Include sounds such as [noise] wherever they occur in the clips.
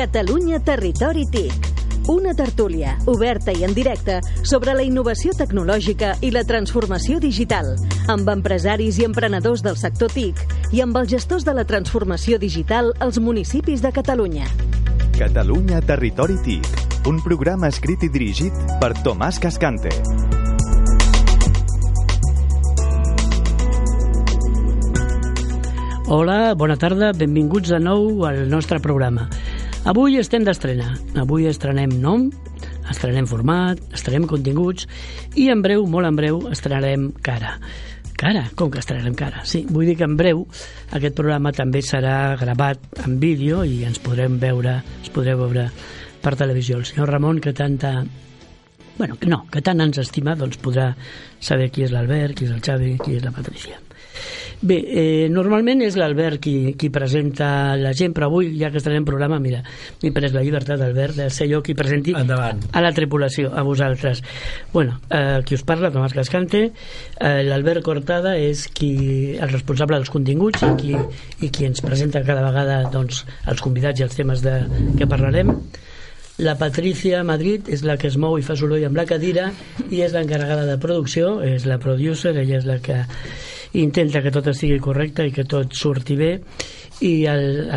Catalunya Territori TIC. Una tertúlia oberta i en directe sobre la innovació tecnològica i la transformació digital, amb empresaris i emprenedors del sector TIC i amb els gestors de la transformació digital als municipis de Catalunya. Catalunya Territori TIC, un programa escrit i dirigit per Tomàs Cascante. Hola, bona tarda, benvinguts de nou al nostre programa. Avui estem d'estrena. Avui estrenem nom, estrenem format, estrenem continguts i en breu, molt en breu, estrenarem cara. Cara? Com que estrenarem cara? Sí, vull dir que en breu aquest programa també serà gravat en vídeo i ens podrem veure, es podreu veure per televisió. El senyor Ramon, que tanta bueno, que no, que tant ens estima, doncs podrà saber qui és l'Albert, qui és el Xavi, qui és la Patricia. Bé, eh, normalment és l'Albert qui, qui presenta la gent, però avui, ja que estarem en programa, mira, m'he pres la llibertat, Albert, de ser jo qui presenti Endavant. a la tripulació, a vosaltres. bueno, eh, qui us parla, Tomàs Cascante, eh, l'Albert Cortada és qui, el responsable dels continguts i qui, i qui ens presenta cada vegada doncs, els convidats i els temes de què parlarem. La Patricia Madrid és la que es mou i fa soroll amb la cadira i és l'encarregada de producció, és la producer, ella és la que intenta que tot estigui correcte i que tot surti bé i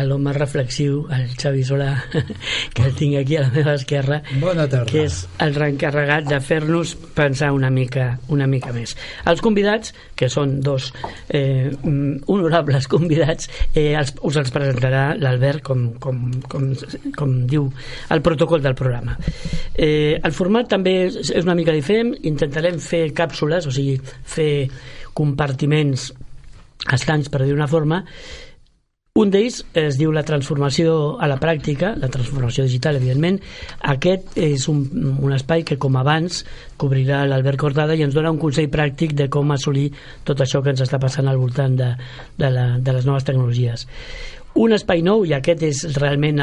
l'home reflexiu, el Xavi Solà, [laughs] que el tinc aquí a la meva esquerra, Bona tarda. que és el encarregat de fer-nos pensar una mica, una mica més. Els convidats, que són dos eh, mm, honorables [laughs] convidats, eh, els, us els presentarà l'Albert com, com, com, com diu el protocol del programa. Eh, el format també és una mica diferent, intentarem fer càpsules, o sigui, fer compartiments estancs, per dir una forma, un d'ells es diu la transformació a la pràctica, la transformació digital, evidentment. Aquest és un, un espai que, com abans, cobrirà l'Albert Cortada i ens dona un consell pràctic de com assolir tot això que ens està passant al voltant de, de, la, de les noves tecnologies. Un espai nou, i aquest és realment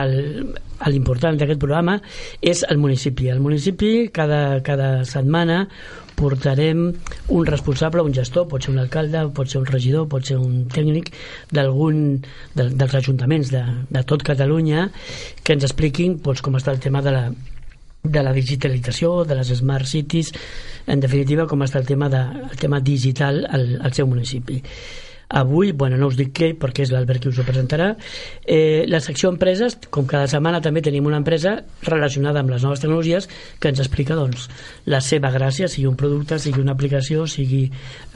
l'important d'aquest programa, és el municipi. El municipi, cada, cada setmana, portarem un responsable, un gestor, pot ser un alcalde, pot ser un regidor, pot ser un tècnic d'algun de, dels ajuntaments de, de tot Catalunya que ens expliquin doncs, com està el tema de la, de la digitalització, de les smart cities, en definitiva com està el tema, de, el tema digital al, al seu municipi. Avui, bueno, no us dic què, perquè és l'Albert qui us ho presentarà, eh, la secció empreses, com cada setmana també tenim una empresa relacionada amb les noves tecnologies que ens explica doncs, la seva gràcia, sigui un producte, sigui una aplicació, sigui,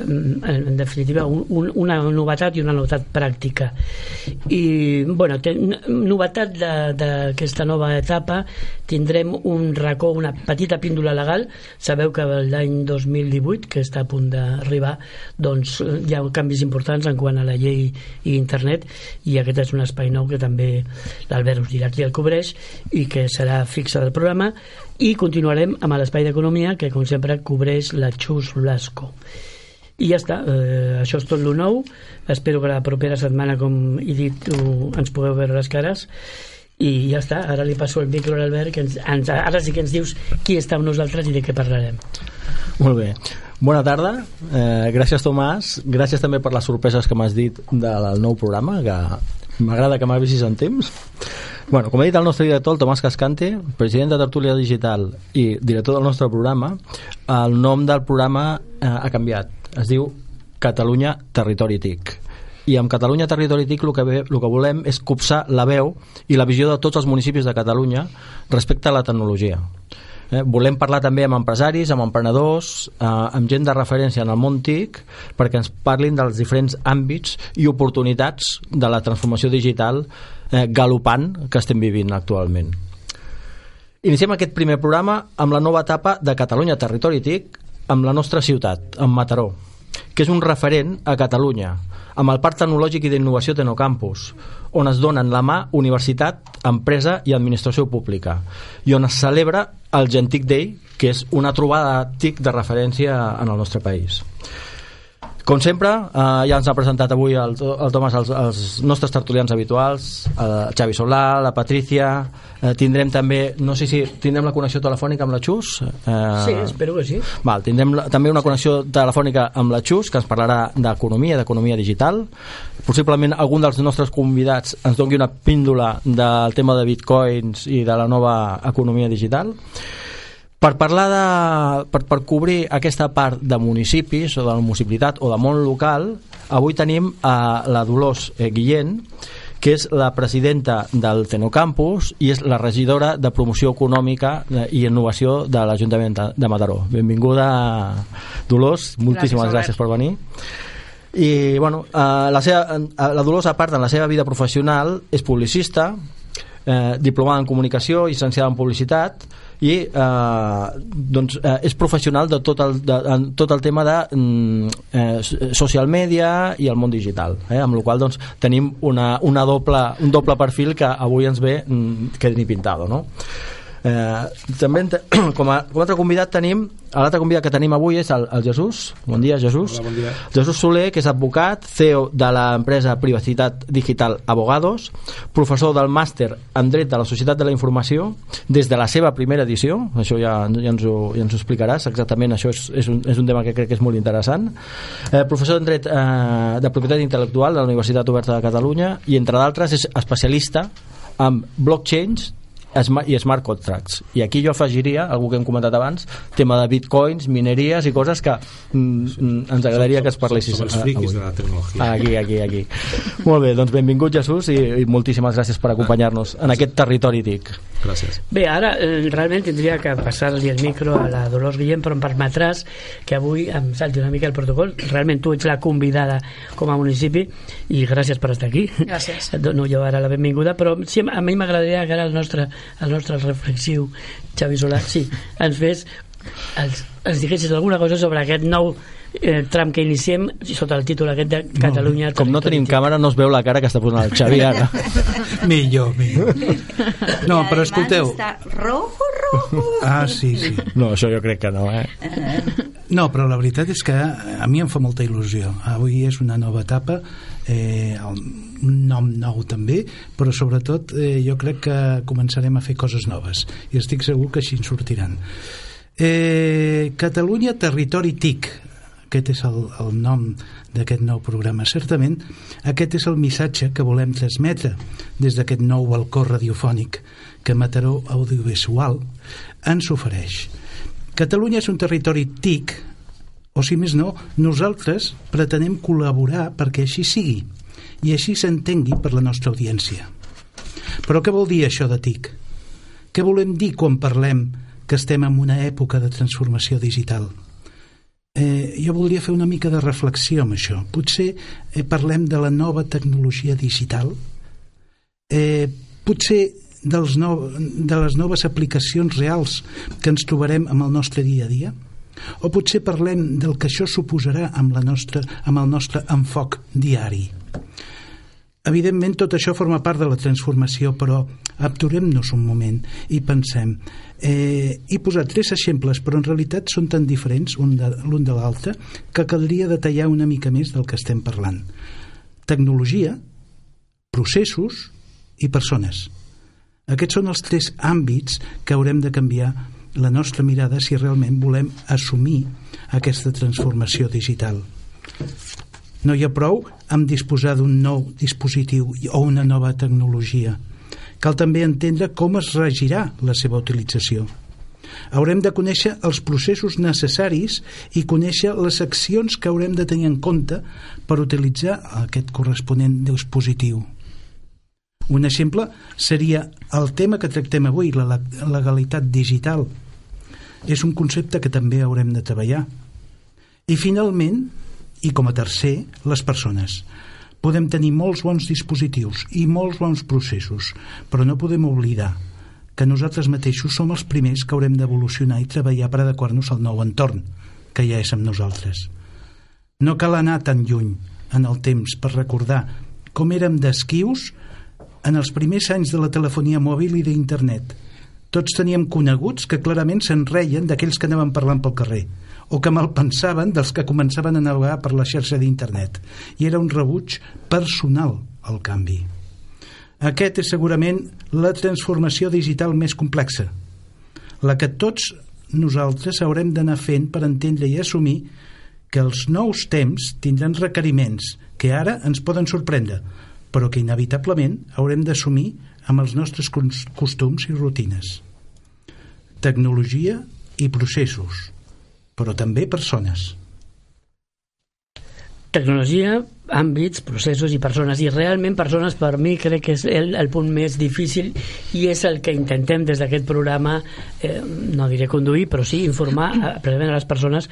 mm, en, definitiva, un, un, una novetat i una novetat pràctica. I, bueno, ten, novetat d'aquesta nova etapa, tindrem un racó, una petita píndola legal. Sabeu que l'any 2018, que està a punt d'arribar, doncs hi ha canvis importants en quant a la llei i internet i aquest és un espai nou que també l'Albert us dirà qui el cobreix i que serà fixa del programa. I continuarem amb l'espai d'economia que com sempre cobreix la Xus Blasco. I ja està, eh, això és tot lo nou. Espero que la propera setmana com he dit ho, ens pugueu veure les cares. I ja està, ara li passo el micro a l'Albert que ens, ens, ara sí que ens dius qui està amb nosaltres i de què parlarem. Molt bé. Bona tarda, eh, gràcies Tomàs, gràcies també per les sorpreses que m'has dit del nou programa, que m'agrada que m'avisis en temps. Bueno, com ha dit el nostre director, el Tomàs Cascante, president de Tertúlia Digital i director del nostre programa, el nom del programa eh, ha canviat. Es diu Catalunya Territori TIC. I amb Catalunya Territori TIC el que, ve, el que volem és copsar la veu i la visió de tots els municipis de Catalunya respecte a la tecnologia. Eh, volem parlar també amb empresaris, amb emprenedors, eh, amb gent de referència en el món TIC perquè ens parlin dels diferents àmbits i oportunitats de la transformació digital eh, galopant que estem vivint actualment. Iniciem aquest primer programa amb la nova etapa de Catalunya Territori TIC amb la nostra ciutat, amb Mataró, que és un referent a Catalunya, amb el Parc Tecnològic i d'Innovació Tecnocampus, on es donen la mà universitat, empresa i administració pública, i on es celebra el Gentic Day, que és una trobada TIC de referència en el nostre país. Com sempre, eh, ja ens ha presentat avui el, el Tomàs els, els nostres tertulians habituals, el Xavi Solà, la Patrícia, eh, tindrem també, no sé si tindrem la connexió telefònica amb la Xus. Eh, sí, espero que sí. Val, tindrem la, també una connexió telefònica amb la Xus, que ens parlarà d'economia, d'economia digital. Possiblement algun dels nostres convidats ens doni una píndola del tema de bitcoins i de la nova economia digital. Per parlar de... Per, per cobrir aquesta part de municipis o de la municipalitat o de món local, avui tenim a la Dolors eh, Guillén, que és la presidenta del Tenocampus i és la regidora de promoció econòmica eh, i innovació de l'Ajuntament de Mataró. Benvinguda, Dolors, moltíssimes gràcies, gràcies per venir. I, bueno, eh, la, seva, la Dolors, a part, en la seva vida professional, és publicista, eh, diplomada en comunicació, llicenciada en publicitat, i eh, doncs, eh, és professional de tot el, de, en tot el tema de mm, eh, social media i el món digital eh, amb la qual doncs, tenim una, una doble, un doble perfil que avui ens ve mm, que ni pintado no? Eh, també [clears throat] com a, com a altre convidat tenim l'altre convidat que tenim avui és el, el Jesús. Bon dia Jesús. Hola, bon dia. Jesús Soler que és advocat, CEO de l'empresa Privacitat Digital Abogados professor del màster en dret de la Societat de la Informació des de la seva primera edició. Això ja, ja, ens, ho, ja ens ho explicaràs. Exactament això és, és, un, és un tema que crec que és molt interessant. Eh, professor en dret eh, de propietat intel·lectual de la Universitat Oberta de Catalunya i entre d'altres és especialista en blockchains i smart contracts. I aquí jo afegiria, algú que hem comentat abans tema de bitcoins, mineries i coses que mm, mm ens agradaria som, que es parlessis som els friquis avui. de la tecnologia. Aquí, aquí, aquí. Molt bé, doncs benvingut Jesús i, i moltíssimes gràcies per acompanyar-nos en aquest territori TIC gràcies. Bé, ara eh, realment tindria que passar-li el micro a la Dolors Guillem però em permetràs que avui em salti una mica el protocol. Realment tu ets la convidada com a municipi i gràcies per estar aquí. Gràcies. Et dono jo ara la benvinguda però sí, a mi m'agradaria que ara el nostre el nostre reflexiu Xavi Solà, sí, ens fes ens, ens diguessis alguna cosa sobre aquest nou eh, tram que iniciem sota el títol aquest de Catalunya no, com no tenim càmera no es veu la cara que està posant el Xavi ara. [laughs] Millor, millor. [laughs] No, però escolteu. està rojo, rojo. Ah, sí, sí. No, això jo crec que no, eh? No, però la veritat és que a mi em fa molta il·lusió. Avui és una nova etapa eh, un nom nou també, però sobretot eh, jo crec que començarem a fer coses noves i estic segur que així en sortiran. Eh, Catalunya Territori TIC, aquest és el, el nom d'aquest nou programa. Certament, aquest és el missatge que volem transmetre des d'aquest nou balcó radiofònic que Mataró Audiovisual ens ofereix. Catalunya és un territori TIC o si més no, nosaltres pretenem col·laborar perquè així sigui i així s'entengui per la nostra audiència. Però què vol dir això de TIC? Què volem dir quan parlem que estem en una època de transformació digital? Eh, jo voldria fer una mica de reflexió amb això. Potser eh, parlem de la nova tecnologia digital, eh, potser dels no, de les noves aplicacions reals que ens trobarem amb el nostre dia a dia, o potser parlem del que això suposarà amb, la nostra, amb el nostre enfoc diari. Evidentment, tot això forma part de la transformació, però aturem-nos un moment i pensem. Eh, he posat tres exemples, però en realitat són tan diferents l'un de, de l'altre que caldria detallar una mica més del que estem parlant. Tecnologia, processos i persones. Aquests són els tres àmbits que haurem de canviar la nostra mirada si realment volem assumir aquesta transformació digital. No hi ha prou amb disposar d'un nou dispositiu o una nova tecnologia. Cal també entendre com es regirà la seva utilització. Haurem de conèixer els processos necessaris i conèixer les accions que haurem de tenir en compte per utilitzar aquest corresponent dispositiu. Un exemple seria el tema que tractem avui, la legalitat digital, és un concepte que també haurem de treballar. I finalment, i com a tercer, les persones. Podem tenir molts bons dispositius i molts bons processos, però no podem oblidar que nosaltres mateixos som els primers que haurem d'evolucionar i treballar per adequar-nos al nou entorn, que ja és amb nosaltres. No cal anar tan lluny en el temps per recordar com érem d'esquius en els primers anys de la telefonia mòbil i d'internet, Tots teníem coneguts que clarament se'n reien d'aquells que anaven parlant pel carrer o que malpensaven dels que començaven a navegar per la xarxa d'internet i era un rebuig personal al canvi. Aquest és segurament la transformació digital més complexa, la que tots nosaltres haurem d'anar fent per entendre i assumir que els nous temps tindran requeriments que ara ens poden sorprendre, però que inevitablement haurem d'assumir amb els nostres costums i rutines. Tecnologia i processos, però també persones. Tecnologia, àmbits, processos i persones. I realment persones per mi crec que és el, el punt més difícil i és el que intentem des d'aquest programa eh, no diré conduir però sí informar a, precisament a les persones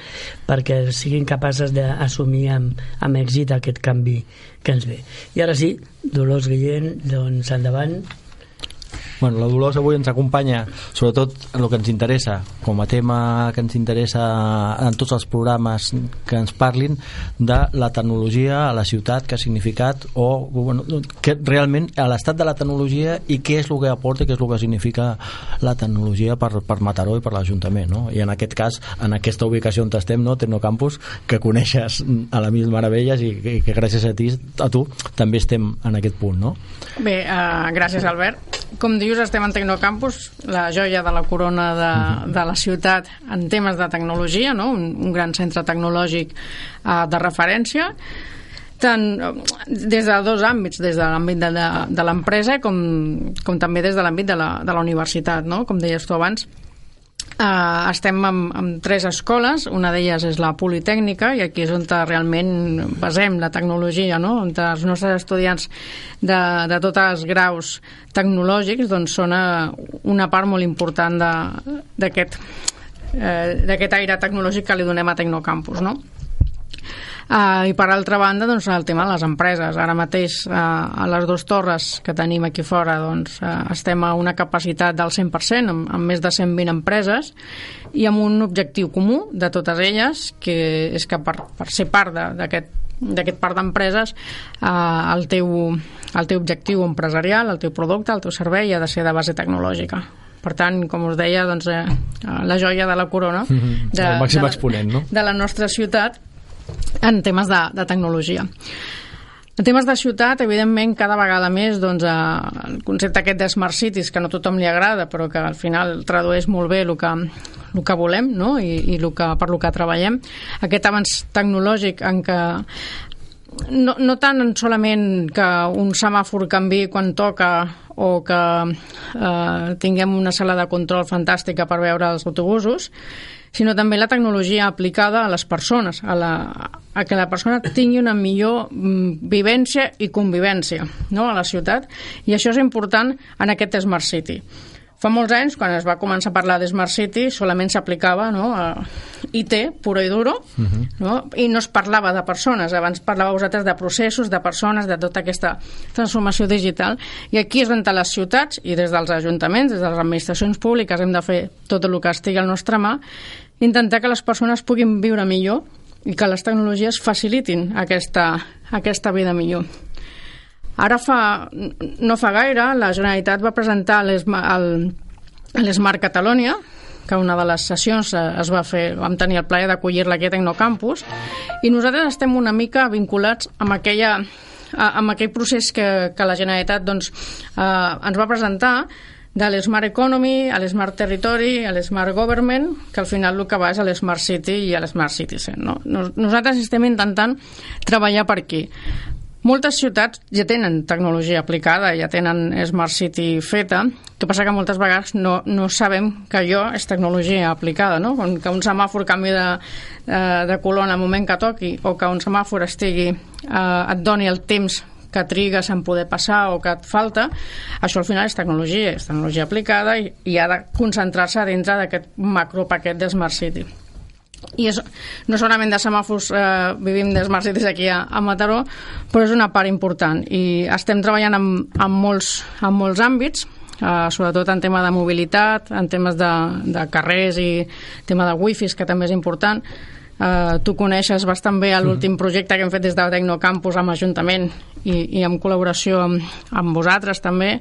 perquè siguin capaces d'assumir amb, amb èxit aquest canvi que ens ve. I ara sí, Dolors Guillén doncs endavant Bueno, la Dolors avui ens acompanya sobretot en el que ens interessa com a tema que ens interessa en tots els programes que ens parlin de la tecnologia a la ciutat que ha significat o bueno, que realment a l'estat de la tecnologia i què és el que aporta què és el que significa la tecnologia per, per Mataró i per l'Ajuntament no? i en aquest cas, en aquesta ubicació on estem no? Tecnocampus, que coneixes a la mil meravelles i, i que gràcies a ti a tu també estem en aquest punt no? Bé, uh, gràcies Albert com dius, estem en Tecnocampus, la joia de la corona de, de la ciutat en temes de tecnologia, no? un, un gran centre tecnològic uh, de referència, tant des de dos àmbits, des de l'àmbit de, de, de l'empresa com, com també des de l'àmbit de, la, de la universitat, no? com deies tu abans. Uh, estem amb, amb tres escoles, una d'elles és la Politècnica i aquí és on realment basem la tecnologia, no? on els nostres estudiants de, de tots els graus tecnològics doncs, són una part molt important d'aquest eh, aire tecnològic que li donem a Tecnocampus. No? Uh, I per altra banda, doncs, el tema de les empreses. Ara mateix, uh, a les dues torres que tenim aquí fora, doncs, uh, estem a una capacitat del 100%, amb, amb més de 120 empreses, i amb un objectiu comú de totes elles, que és que per, per ser part d'aquest d'aquest part d'empreses eh, el, teu, el teu objectiu empresarial, el teu producte, el teu servei ha de ser de base tecnològica per tant, com us deia, doncs, eh, la joia de la corona mhm. de, el màxim de, exponent, no? de la nostra ciutat en temes de, de tecnologia. En temes de ciutat, evidentment, cada vegada més doncs, eh, el concepte aquest de Smart Cities, que no a tothom li agrada, però que al final tradueix molt bé el que, el que volem no? I, i el que, per lo que treballem, aquest avanç tecnològic en què no, no tant solament que un semàfor canvi quan toca o que eh, tinguem una sala de control fantàstica per veure els autobusos, sinó també la tecnologia aplicada a les persones, a, la, a que la persona tingui una millor mm, vivència i convivència no? a la ciutat, i això és important en aquest Smart City. Fa molts anys, quan es va començar a parlar de Smart City, solament s'aplicava no, a IT, puro i duro, uh mhm. -huh. no? i no es parlava de persones. Abans parlàveu vosaltres de processos, de persones, de tota aquesta transformació digital. I aquí és on les ciutats, i des dels ajuntaments, des de les administracions públiques, hem de fer tot el que estigui al nostre mà, intentar que les persones puguin viure millor i que les tecnologies facilitin aquesta, aquesta vida millor. Ara fa, no fa gaire, la Generalitat va presentar l'Smart Catalonia, que una de les sessions eh, es va fer, vam tenir el plaer d'acollir-la aquí a Tecnocampus, i nosaltres estem una mica vinculats amb aquella amb aquell procés que, que la Generalitat doncs, eh, ens va presentar de l'Smart Economy, a l'Smart Territory, a l'Smart Government, que al final el que va és a l'Smart City i a l'Smart Citizen. No? Nosaltres estem intentant treballar per aquí. Moltes ciutats ja tenen tecnologia aplicada, ja tenen Smart City feta, que passa que moltes vegades no, no sabem que allò és tecnologia aplicada, no? que un semàfor canvi de, eh, de color en el moment que toqui o que un semàfor estigui, eh, et doni el temps que trigues en poder passar o que et falta, això al final és tecnologia, és tecnologia aplicada i, i ha de concentrar-se dintre d'aquest macropaquet de Smart City. I és, no solament de semàfors eh, vivim de Smart Cities aquí a, a Mataró però és una part important. I estem treballant en, en, molts, en molts àmbits eh, sobretot en tema de mobilitat en temes de, de carrers i tema de wifis que també és important eh, tu coneixes bastant bé l'últim projecte que hem fet des de Tecnocampus amb l'Ajuntament i, i en col·laboració amb, amb vosaltres també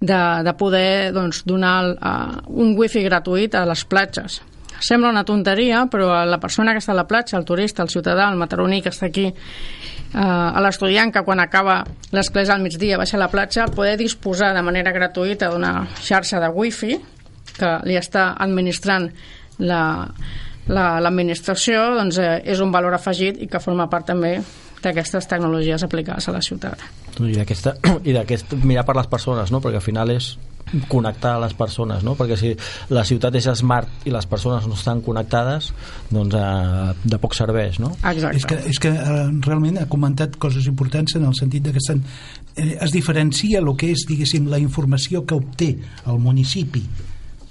de, de poder doncs, donar uh, un wifi gratuït a les platges. Sembla una tonteria, però la persona que està a la platja, el turista, el ciutadà, el mataroní que està aquí, eh, a l'estudiant que quan acaba les classes al migdia baixa a la platja, poder disposar de manera gratuïta d'una xarxa de wifi que li està administrant la, l'administració la, doncs, eh, és un valor afegit i que forma part també d'aquestes tecnologies aplicades a la ciutat. [clears throat] I d'aquest mirar per les persones, no? perquè al final és connectar les persones, no? perquè si la ciutat és smart i les persones no estan connectades, doncs eh, de poc serveix. No? Exacte. És que, és que eh, realment ha comentat coses importants en el sentit de que estan, eh, es diferencia el que és, diguéssim, la informació que obté el municipi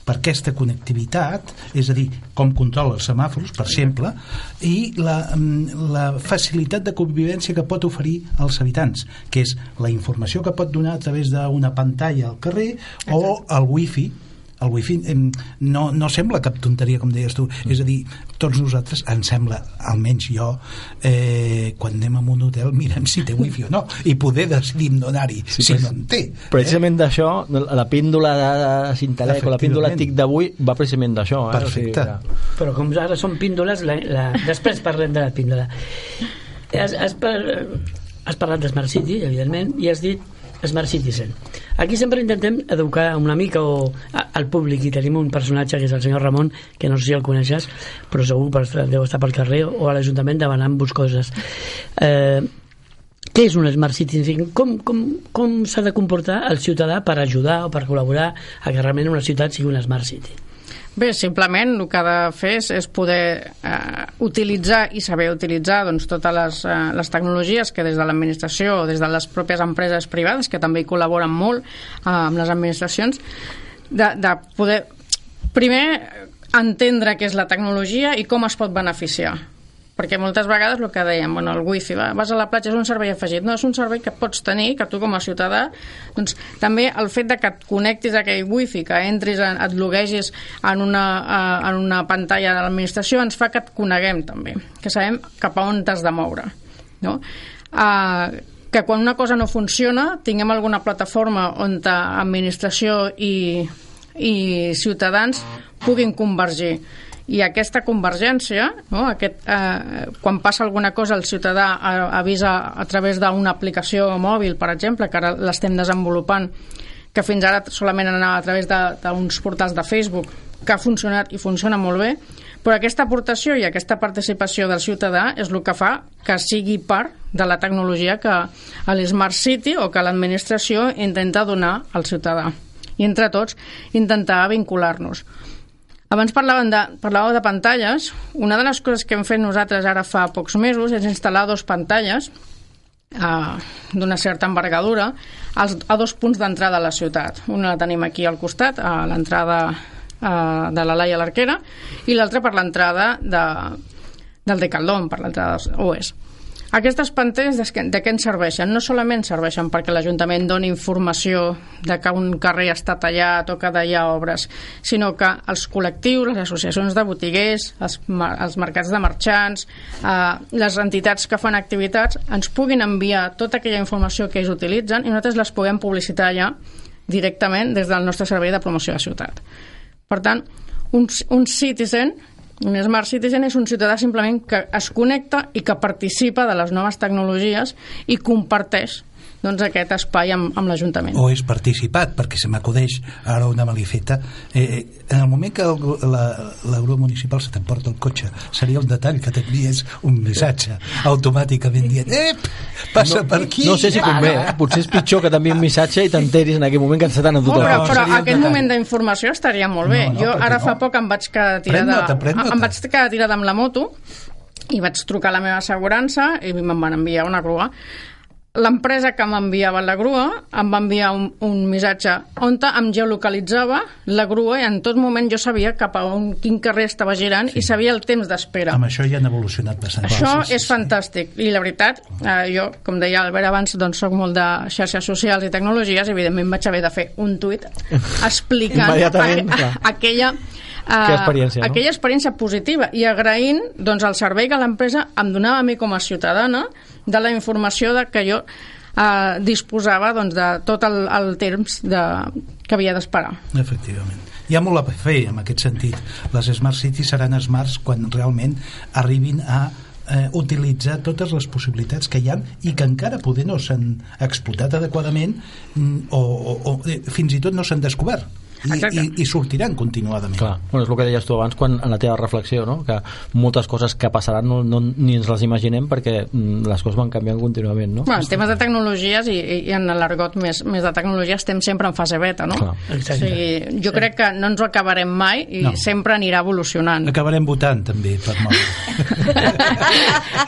per aquesta connectivitat, és a dir, com controla els semàfors, per exemple, i la, mm, la facilitat de convivència que pot oferir als habitants, que és la informació que pot donar a través d'una pantalla al carrer o el wifi el wifi no, no sembla cap tonteria com deies tu, mm. és a dir tots nosaltres, em sembla, almenys jo eh, quan anem a un hotel mirem si té wifi o no, i poder decidim donar-hi, sí, si no en té precisament eh? d'això, la píndola de Cintalec o la píndola TIC d'avui va precisament d'això eh? perfecte o sigui, que... però com ara són píndoles la, la... després parlem de la píndola has, has, par... has parlat de Smart City evidentment, i has dit Smart Citizen. Aquí sempre intentem educar una mica o al públic i tenim un personatge que és el senyor Ramon, que no sé si el coneixes, però segur que deu estar pel carrer o a l'Ajuntament demanant-vos coses. Eh, què és un Smart Citizen? Com, com, com s'ha de comportar el ciutadà per ajudar o per col·laborar a que realment una ciutat sigui una Smart City? Bé, simplement el que ha de fer és, és poder eh, utilitzar i saber utilitzar doncs, totes les, eh, les tecnologies que des de l'administració o des de les pròpies empreses privades, que també hi col·laboren molt eh, amb les administracions, de, de poder primer entendre què és la tecnologia i com es pot beneficiar perquè moltes vegades el que dèiem, bueno, el wifi, va, vas a la platja, és un servei afegit, no, és un servei que pots tenir, que tu com a ciutadà, doncs també el fet de que et connectis a aquell wifi, que entris, en, et loguegis en una, en una pantalla de l'administració, ens fa que et coneguem també, que sabem cap a on t'has de moure, no? Uh, que quan una cosa no funciona tinguem alguna plataforma on administració i, i ciutadans puguin convergir i aquesta convergència, no? Aquest, eh, quan passa alguna cosa el ciutadà avisa a través d'una aplicació mòbil, per exemple, que ara l'estem desenvolupant, que fins ara solament anava a través d'uns portals de Facebook, que ha funcionat i funciona molt bé, però aquesta aportació i aquesta participació del ciutadà és el que fa que sigui part de la tecnologia que l'Smart City o que l'administració intenta donar al ciutadà. I entre tots intentar vincular-nos. Abans parlàvem de, parlàveu de pantalles. Una de les coses que hem fet nosaltres ara fa pocs mesos és instal·lar dos pantalles uh, d'una certa envergadura als, a dos punts d'entrada a la ciutat. Una la tenim aquí al costat, a l'entrada uh, de la Laia l'Arquera, i l'altra per l'entrada de, del de Caldón, per l'entrada oest. Aquestes pantalles de, de què ens serveixen? No solament serveixen perquè l'Ajuntament doni informació de que un carrer està tallat o que hi ha obres, sinó que els col·lectius, les associacions de botiguers, els, els mercats de marxants, eh, les entitats que fan activitats, ens puguin enviar tota aquella informació que ells utilitzen i nosaltres les puguem publicitar ja directament des del nostre servei de promoció de ciutat. Per tant, un, un citizen un Smart Citizen és un ciutadà simplement que es connecta i que participa de les noves tecnologies i comparteix doncs, aquest espai amb, amb l'Ajuntament. O és participat, perquè se m'acudeix ara una malifeta. Eh, eh, en el moment que el, la, la grua municipal se t'emporta el cotxe, seria un detall que t'envies un missatge automàticament dient Ep, passa no, per aquí. No sé si convé, eh? potser és pitjor que t'enviï un missatge i t'enteris en aquell moment que ens t'han endut oh, però, però aquest moment d'informació estaria molt bé. No, no, jo ara no. fa poc em vaig quedar tirada, em vaig quedar tirada amb la moto i vaig trucar a la meva assegurança i me'n van enviar una grua l'empresa que m'enviava la grua em va enviar un, un missatge on em geolocalitzava la grua i en tot moment jo sabia cap a on, quin carrer estava girant sí. i sabia el temps d'espera. Amb això ja han evolucionat bastant. Això sí, sí, és sí. fantàstic i la veritat, eh, jo, com deia Albert abans, doncs soc molt de xarxes socials i tecnologies, evidentment vaig haver de fer un tuit [laughs] explicant a, aquella Uh, experiència, no? aquella experiència positiva i agraint doncs, el servei que l'empresa em donava a mi com a ciutadana de la informació de que jo eh, disposava doncs, de tot el, el temps de, que havia d'esperar. Efectivament. Hi ha molt a fer en aquest sentit. Les Smart Cities seran smarts quan realment arribin a eh, utilitzar totes les possibilitats que hi ha i que encara poder no s'han explotat adequadament mm, o, o, o eh, fins i tot no s'han descobert i, i, i sortiran continuadament Clar, bueno, és el que deies tu abans quan, en la teva reflexió no? que moltes coses que passaran no, no, ni ens les imaginem perquè mm, les coses van canviant contínuament no? Bueno, en temes de tecnologies i, i en l'argot més, més de tecnologia estem sempre en fase beta no? Clar. o sigui, jo crec que no ens ho acabarem mai i No. sempre anirà evolucionant acabarem votant també per molt [laughs]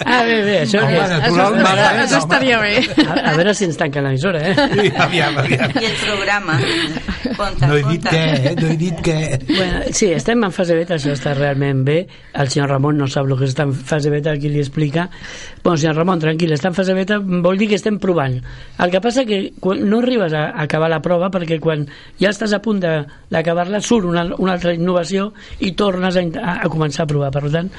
Ah, bé, bé, això, Home, és, naturalment, això, eh? això estaria bé a, a veure si ens tanca l'emissora, eh? aviam, aviam. I el programa. Conta, no he dit conta. què, eh? no he dit què Bueno, sí, estem en fase beta, això està realment bé. El senyor Ramon no sap el que està en fase beta, qui li explica. Bueno, senyor Ramon, tranquil, està en fase beta, vol dir que estem provant. El que passa que quan no arribes a acabar la prova, perquè quan ja estàs a punt d'acabar-la, surt una, una altra innovació i tornes a, a, començar a provar. Per tant,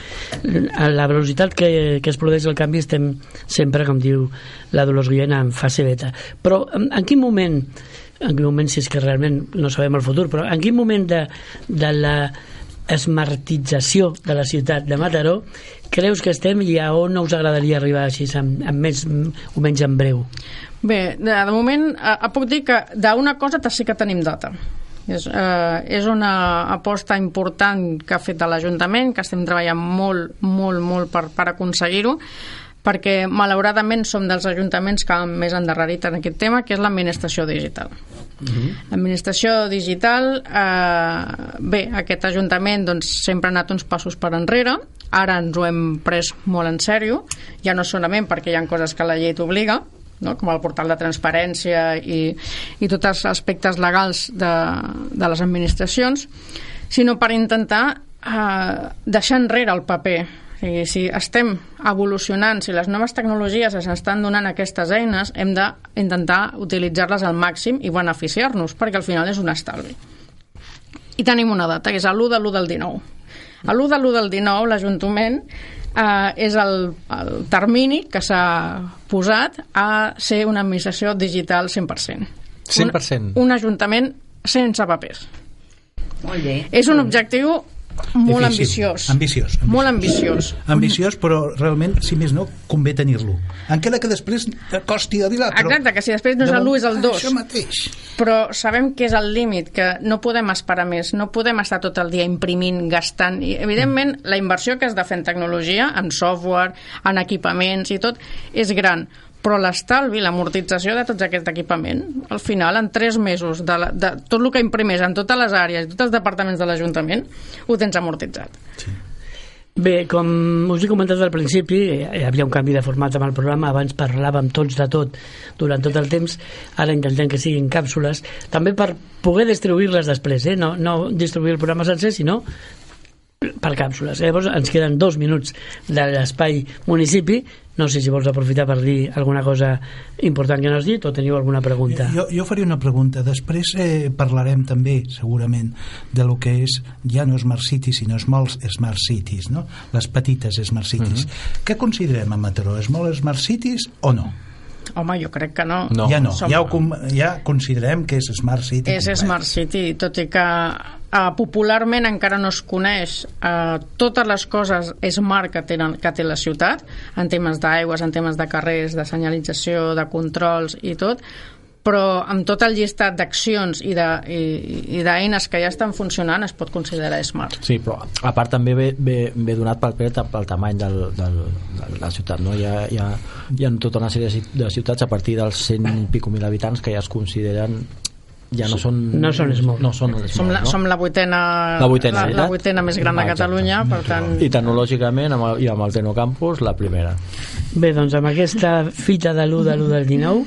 a la velocitat que, que es produeix el canvi estem sempre, com diu la Dolors Guillén, en fase beta. Però en, en quin moment en quin moment, si és que realment no sabem el futur, però en quin moment de, de la esmartització de la ciutat de Mataró creus que estem i a on us agradaria arribar així amb, amb més o menys en breu? Bé, de, de moment eh, puc dir que d'una cosa sí que tenim data. És, eh, és una aposta important que ha fet l'Ajuntament, que estem treballant molt, molt, molt per, per aconseguir-ho, perquè malauradament som dels ajuntaments que han més endarrerit en aquest tema, que és l'administració digital. L'administració digital, eh, bé, aquest ajuntament doncs, sempre ha anat uns passos per enrere, ara ens ho hem pres molt en sèrio, ja no solament perquè hi ha coses que la llei t'obliga, no? com el portal de transparència i, i tots els aspectes legals de, de les administracions, sinó per intentar eh, deixar enrere el paper. Sigui, si estem evolucionant, si les noves tecnologies ens estan donant aquestes eines, hem d'intentar utilitzar-les al màxim i beneficiar-nos, perquè al final és un estalvi. I tenim una data, que és l'1 de l'1 del 19. A l'1 de l'1 del 19, l'Ajuntament eh, és el, el termini que s'ha posat a ser una administració digital 100%. 100%? Un, un ajuntament sense papers. Molt bé. És un objectiu molt Difícil. ambiciós. Ambiciós, ambiciós. Molt ambiciós. ambiciós, però realment, si més no, convé tenir-lo. Encara que després costi arribar. Però Exacte, que si després no és el 1 és el 2. Això mateix. Però sabem que és el límit, que no podem esperar més, no podem estar tot el dia imprimint, gastant. I, evidentment, la inversió que has de fer en tecnologia, en software, en equipaments i tot, és gran però l'estalvi, l'amortització de tots aquest equipament, al final, en tres mesos, de, la, de tot el que imprimés en totes les àrees, tots els departaments de l'Ajuntament, ho tens amortitzat. Bé, com us he comentat al principi, hi havia un canvi de format amb el programa, abans parlàvem tots de tot durant tot el temps, ara intentem que siguin càpsules, també per poder distribuir-les després, eh? no, no distribuir el programa sencer, sinó per càpsules. Llavors ens queden dos minuts de l'espai municipi. No sé si vols aprofitar per dir alguna cosa important que no has dit o teniu alguna pregunta. Jo, jo faria una pregunta. Després eh, parlarem també, segurament, de lo que és ja no Smart Cities, sinó Small Smart Cities, no? les petites Smart Cities. Què considerem a Mataró? Small Smart Cities o no? Home, jo crec que no. No. Ja no, Som- ja, ho, com- ja considerem que és Smart City. És complet. Smart City, tot i que uh, popularment encara no es coneix uh, totes les coses smart que, tenen, que té la ciutat, en temes d'aigües, en temes de carrers, de senyalització, de controls i tot, però amb tot el llistat d'accions i de- i- i d'eines que ja estan funcionant es pot considerar smart. Sí, però a part també ve, ve, ve donat pel, pel, pel tamany del, del, de la ciutat no? hi, ha, hi, ha, hi ha tota una sèrie de ci- de ciutats a partir dels 100 i pico mil habitants que ja es consideren ja no són No són small. no són small, Som la, no? som la vuitena, La vuitena, la, la vuitena més gran de Exacte. Catalunya, per tant... i tecnològicament amb el, i amb el Tecnocampus la primera Bé, doncs amb aquesta fita de l'1 de l'1 del 19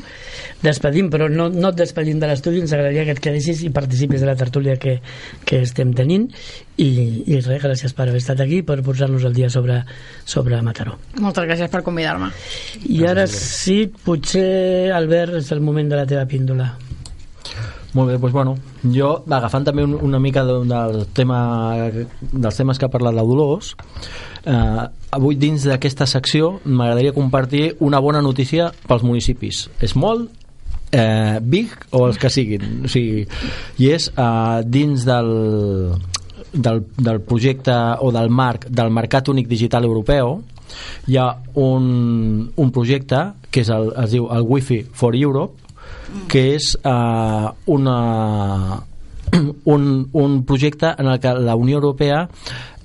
despedim, però no, no et despedim de l'estudi, ens agradaria que et quedessis i participis de la tertúlia que, que estem tenint i, i res, gràcies per haver estat aquí per posar-nos el dia sobre, sobre Mataró. Moltes gràcies per convidar-me. I ara sí, potser, Albert, és el moment de la teva píndola. Molt bé, doncs bueno, jo agafant també un, una mica de, del tema, dels temes que ha parlat la Dolors, eh, avui dins d'aquesta secció m'agradaria compartir una bona notícia pels municipis. És molt eh, big o els que siguin. O sigui, i és eh, dins del, del, del projecte o del marc del Mercat Únic Digital Europeu hi ha un, un projecte que és el, es diu el Wi-Fi for Europe que és eh, una, un, un projecte en el que la Unió Europea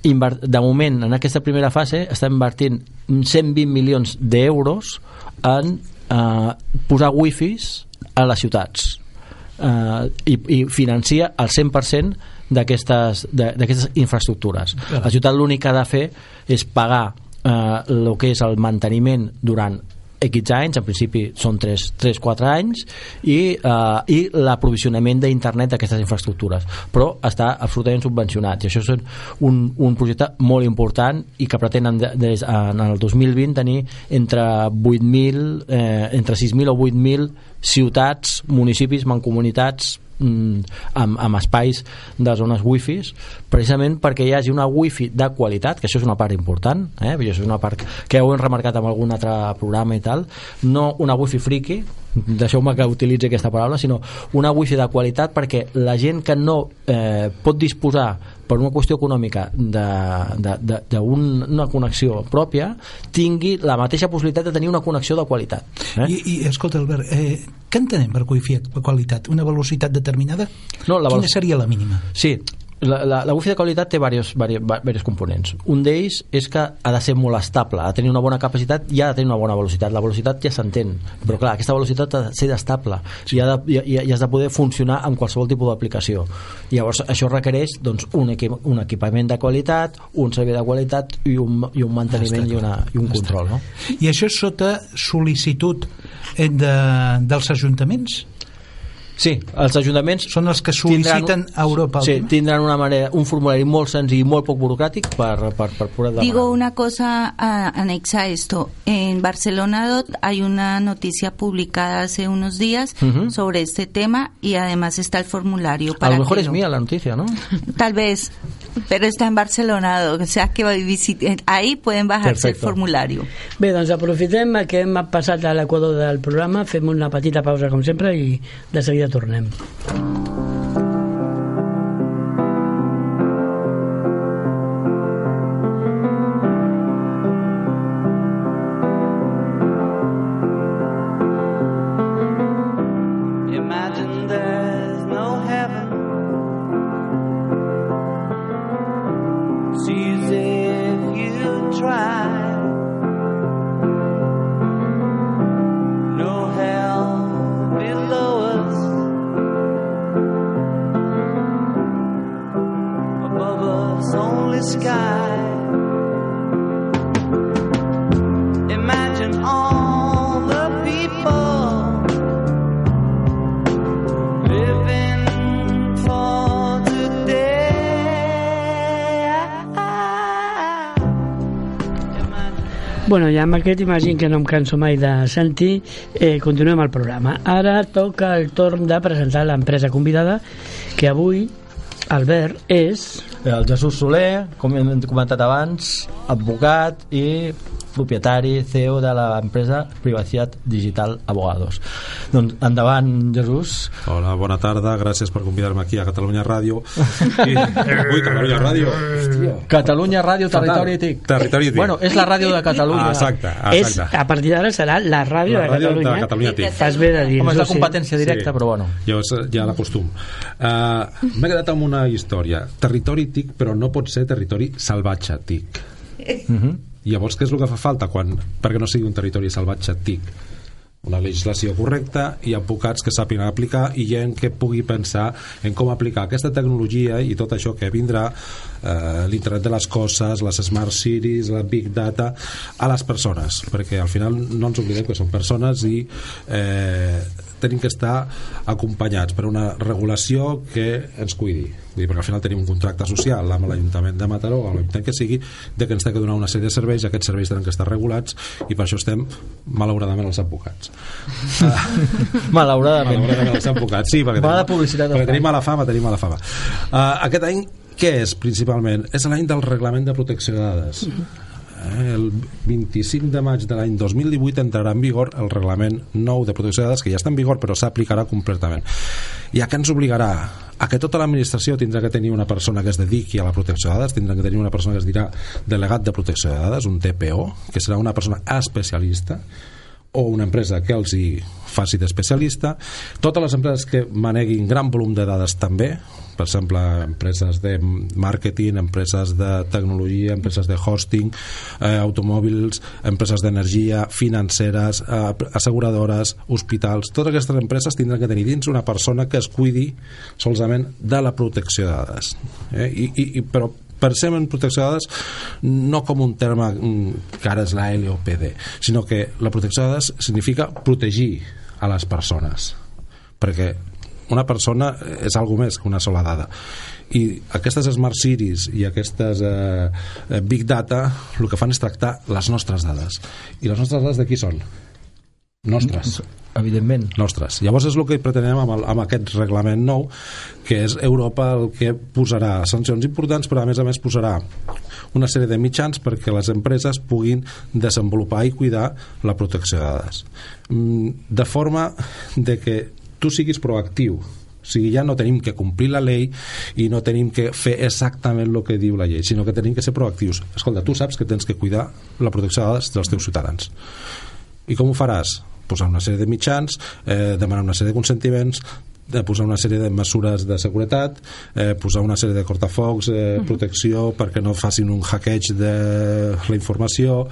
de moment en aquesta primera fase està invertint 120 milions d'euros en eh, posar wifis a les ciutats. Eh, i, i financia el 100% d'aquestes infraestructures. La ciutat l'únic que ha de fer és pagar eh, el que és el manteniment durant X anys, en principi són 3-4 anys i, eh, i l'aprovisionament d'internet d'aquestes infraestructures. Però està absolutament subvencionat i això és un, un projecte molt important i que pretenen de, des, en el 2020 tenir entre 8.000 eh, entre 6.000 o 8.000 ciutats, municipis, mancomunitats amb, amb espais de zones wifis precisament perquè hi hagi una wifi de qualitat que això és una part important eh? això és una part que ho hem remarcat en algun altre programa i tal no una wifi friki deixeu-me que utilitzi aquesta paraula sinó una wifi de qualitat perquè la gent que no eh, pot disposar per una qüestió econòmica d'una connexió pròpia tingui la mateixa possibilitat de tenir una connexió de qualitat eh? I, I, escolta, Albert, eh, què entenem per wifi de qualitat? Una velocitat determinada? No, la Quina seria la mínima? Sí, la, la, la wifi de qualitat té diversos, diversos components. Un d'ells és que ha de ser molt estable, ha de tenir una bona capacitat i ha de tenir una bona velocitat. La velocitat ja s'entén, però clar, aquesta velocitat ha de ser estable i, ha de, i, i, has de poder funcionar amb qualsevol tipus d'aplicació. Llavors, això requereix doncs, un, equip, un equipament de qualitat, un servei de qualitat i un, i un manteniment i, una, i un control. No? I això és sota sol·licitud eh, de, dels ajuntaments? Sí, els ajuntaments Són els que sol·liciten a Europa sí, tindran una manera, un formulari molt senzill i molt poc burocràtic per, per, per poder demanar. Digo una cosa anexa a esto. En Barcelona Dot hay una noticia publicada hace unos días Ujú. sobre este tema y además está el formulario A para lo mejor que es lo- mía la noticia, ¿no? [laughs] Tal vez, pero está en Barcelona o sea que visiten, ahí pueden bajarse Perfecto. el formulario. Bé, doncs aprofitem que hem passat a l'equador del programa, fem una petita pausa com sempre i de seguida tornem. Bueno, ja amb aquest imagín que no em canso mai de sentir, eh, continuem el programa. Ara toca el torn de presentar l'empresa convidada, que avui, Albert, és... El Jesús Soler, com hem comentat abans, advocat i propietari CEO de l'empresa Privacitat Digital Abogados. Doncs endavant, Jesús. Hola, bona tarda, gràcies per convidar-me aquí a Catalunya Ràdio. I... Ui, Catalunya Ràdio. Hòstia. Catalunya Ràdio. Territori TIC. Territori TIC. Bueno, és la ràdio de Catalunya. Ah, exacte, És, exacte. a partir d'ara serà la ràdio, La de ràdio Catalunya. de Catalunya TIC. Fas bé de dir Home, és la competència directa, però bueno. Jo ja l'acostum. Uh, M'he quedat amb una història. Territori TIC, però no pot ser territori salvatge TIC. Mhm. Llavors, què és el que fa falta quan, perquè no sigui un territori salvatge TIC? Una legislació correcta i advocats que sàpiguen aplicar i gent que pugui pensar en com aplicar aquesta tecnologia i tot això que vindrà eh, l'internet de les coses, les smart cities, la big data a les persones, perquè al final no ens oblidem que són persones i eh, tenim que estar acompanyats per una regulació que ens cuidi. Dir, perquè al final tenim un contracte social amb l'Ajuntament de Mataró, amb l'Ajuntament que sigui de que ens té que donar una sèrie de serveis aquests serveis tenen que estar regulats i per això estem malauradament els advocats Malauradament. malauradament els advocats sí, perquè, Mala tenim, publicitat perquè tenim mala fama tenim mala fama uh, aquest any què és principalment? és l'any del reglament de protecció de dades Eh, el 25 de maig de l'any 2018 entrarà en vigor el reglament nou de protecció de dades que ja està en vigor però s'aplicarà completament i a què ens obligarà? a que tota l'administració tindrà que tenir una persona que es dediqui a la protecció de dades tindrà que tenir una persona que es dirà delegat de protecció de dades, un TPO que serà una persona especialista o una empresa que els hi faci d'especialista totes les empreses que maneguin gran volum de dades també per exemple, empreses de màrqueting, empreses de tecnologia, empreses de hosting, eh, automòbils, empreses d'energia, financeres, eh, asseguradores, hospitals, totes aquestes empreses tindran que tenir dins una persona que es cuidi solament de la protecció de dades. Eh? I, i, i, però pensem en protecció de dades no com un terme mm, que ara és la LOPD, sinó que la protecció de dades significa protegir a les persones. Perquè una persona és algo més que una sola dada. I aquestes smart cities i aquestes eh, eh, big data el que fan és tractar les nostres dades. I les nostres dades de qui són? nostres Evidentment. nostres. Llavors és el que pretenem amb, el, amb aquest reglament nou, que és Europa el que posarà sancions importants, però a més a més posarà una sèrie de mitjans perquè les empreses puguin desenvolupar i cuidar la protecció de dades. Mm, De forma de que tu siguis proactiu, o sigui, ja no tenim que complir la llei i no tenim que fer exactament el que diu la llei, sinó que tenim que ser proactius. Escolta, tu saps que tens que cuidar la protecció de dades dels teus ciutadans. I com ho faràs? Posar una sèrie de mitjans, eh, demanar una sèrie de consentiments, de posar una sèrie de mesures de seguretat, eh, posar una sèrie de cortafocs, eh, protecció perquè no facin un hackeig de la informació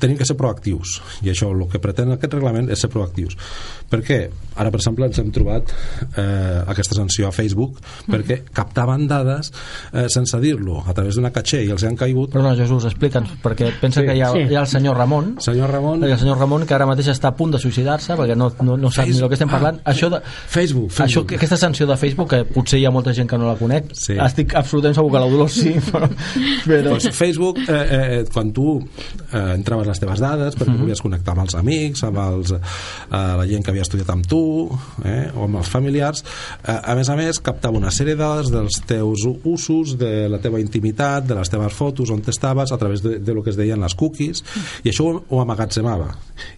tenim que ser proactius i això el que pretén aquest reglament és ser proactius per què? Ara per exemple ens hem trobat eh, aquesta sanció a Facebook perquè captaven dades eh, sense dir-lo a través d'una caché i els han caigut Perdona, Jesús, explica'ns, perquè pensa Sí. que hi ha, Sí. hi ha el senyor Ramon, senyor Ramon el senyor Ramon que ara mateix està a punt de suïcidar-se perquè no, no, no sap ni el que estem parlant. Ah, això de, Facebook, això, Facebook. que- aquesta sanció de Facebook, que potser hi ha molta gent que no la conec, Sí. estic absolutament segur que la Dolors sí, [laughs] però... però... Pues Facebook, eh, eh, quan tu eh, entraves les teves dades perquè volies connectar amb els amics, amb els, eh, la gent que havia estudiat amb tu, eh, o amb els familiars, eh, a més a més captava una sèrie de dades dels teus usos, de la teva intimitat, de les teves fotos, on estaves, a través de, de lo que es deien les cookies, i això ho, ho amagatzemava.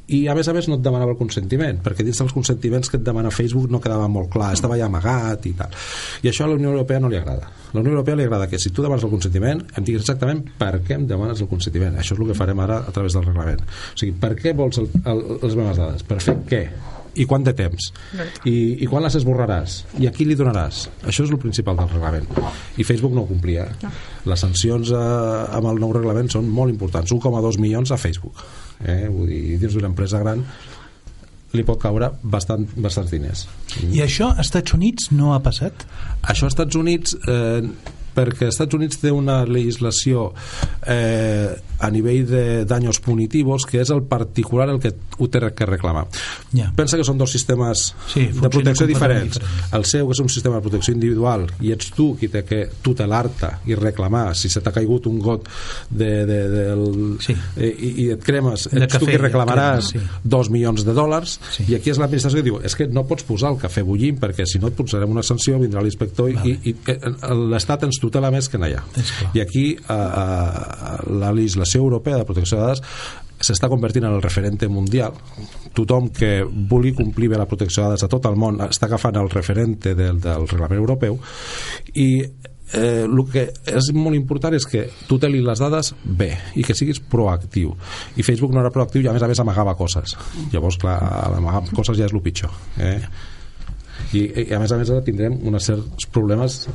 I a més a més no et demanava el consentiment, perquè dins dels consentiments que et demana Facebook no quedava molt clar, estava ja amagat i tal. I això a la Unió Europea no li agrada. A la Unió Europea li agrada que si tu demanes el consentiment em diguis exactament per què em demanes el consentiment. Això és el que farem ara a través del reglament. O sigui, per què vols el, el, les meves dades? Per fer què? i quant de temps i, i quan les esborraràs i a qui li donaràs això és el principal del reglament i Facebook no ho complia les sancions eh, amb el nou reglament són molt importants 1,2 milions a Facebook eh? Vull dir, dins d'una empresa gran li pot caure bastant, bastants diners I això als Estats Units no ha passat? això als Estats Units eh, perquè als Estats Units té una legislació eh, a nivell de daños punitivos que és el particular el que ho té que reclamar Ja. pensa que són dos sistemes Sí, de protecció diferents diferent. el seu que és un sistema de protecció individual i ets tu qui té que tutelar-te i reclamar si se t'ha caigut un got de, de, del, Sí. eh, i, i et cremes De ets tu cafè, qui et reclamaràs cremes, sí. dos milions de dòlars Sí. i aquí és l'administració que diu és que no pots posar el cafè bullint perquè si no et posarem una sanció vindrà l'inspector Vale. i, i eh, l'Estat ens tutela més que allà. I aquí eh, eh, la legislació europea de protecció de dades s'està convertint en el referente mundial. Tothom que vulgui complir bé la protecció de dades a tot el món està agafant el referente del, del reglament europeu i eh, el que és molt important és que tu telis les dades bé i que siguis proactiu. I Facebook no era proactiu i a més a més amagava coses. Llavors clar, amagar coses ja és el pitjor eh? I, i a més a més ara tindrem uns certs problemes